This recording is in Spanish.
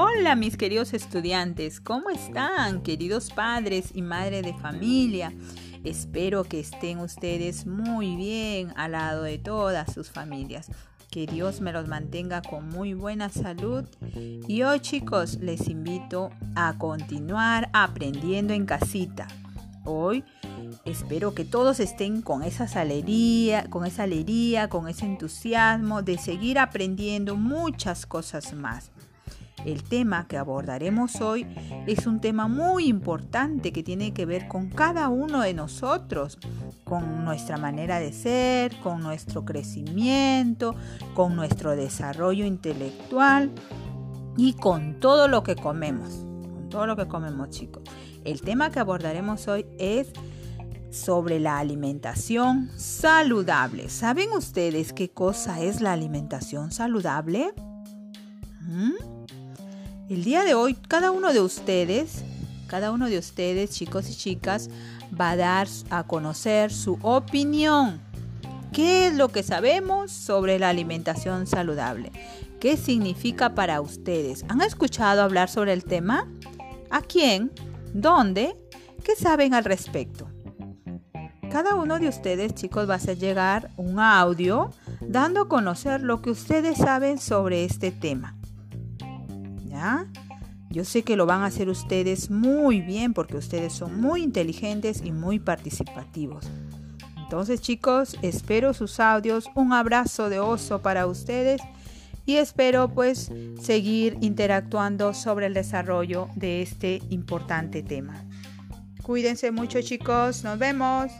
Hola mis queridos estudiantes, ¿cómo están queridos padres y madre de familia? Espero que estén ustedes muy bien al lado de todas sus familias. Que Dios me los mantenga con muy buena salud. Y hoy chicos les invito a continuar aprendiendo en casita. Hoy espero que todos estén con esa alegría, con esa alegría, con ese entusiasmo de seguir aprendiendo muchas cosas más. El tema que abordaremos hoy es un tema muy importante que tiene que ver con cada uno de nosotros, con nuestra manera de ser, con nuestro crecimiento, con nuestro desarrollo intelectual y con todo lo que comemos, con todo lo que comemos chicos. El tema que abordaremos hoy es sobre la alimentación saludable. ¿Saben ustedes qué cosa es la alimentación saludable? ¿Mm? El día de hoy, cada uno de ustedes, cada uno de ustedes, chicos y chicas, va a dar a conocer su opinión. ¿Qué es lo que sabemos sobre la alimentación saludable? ¿Qué significa para ustedes? ¿Han escuchado hablar sobre el tema? ¿A quién? ¿Dónde? ¿Qué saben al respecto? Cada uno de ustedes, chicos, va a hacer llegar un audio dando a conocer lo que ustedes saben sobre este tema. Yo sé que lo van a hacer ustedes muy bien porque ustedes son muy inteligentes y muy participativos. Entonces chicos, espero sus audios, un abrazo de oso para ustedes y espero pues seguir interactuando sobre el desarrollo de este importante tema. Cuídense mucho chicos, nos vemos.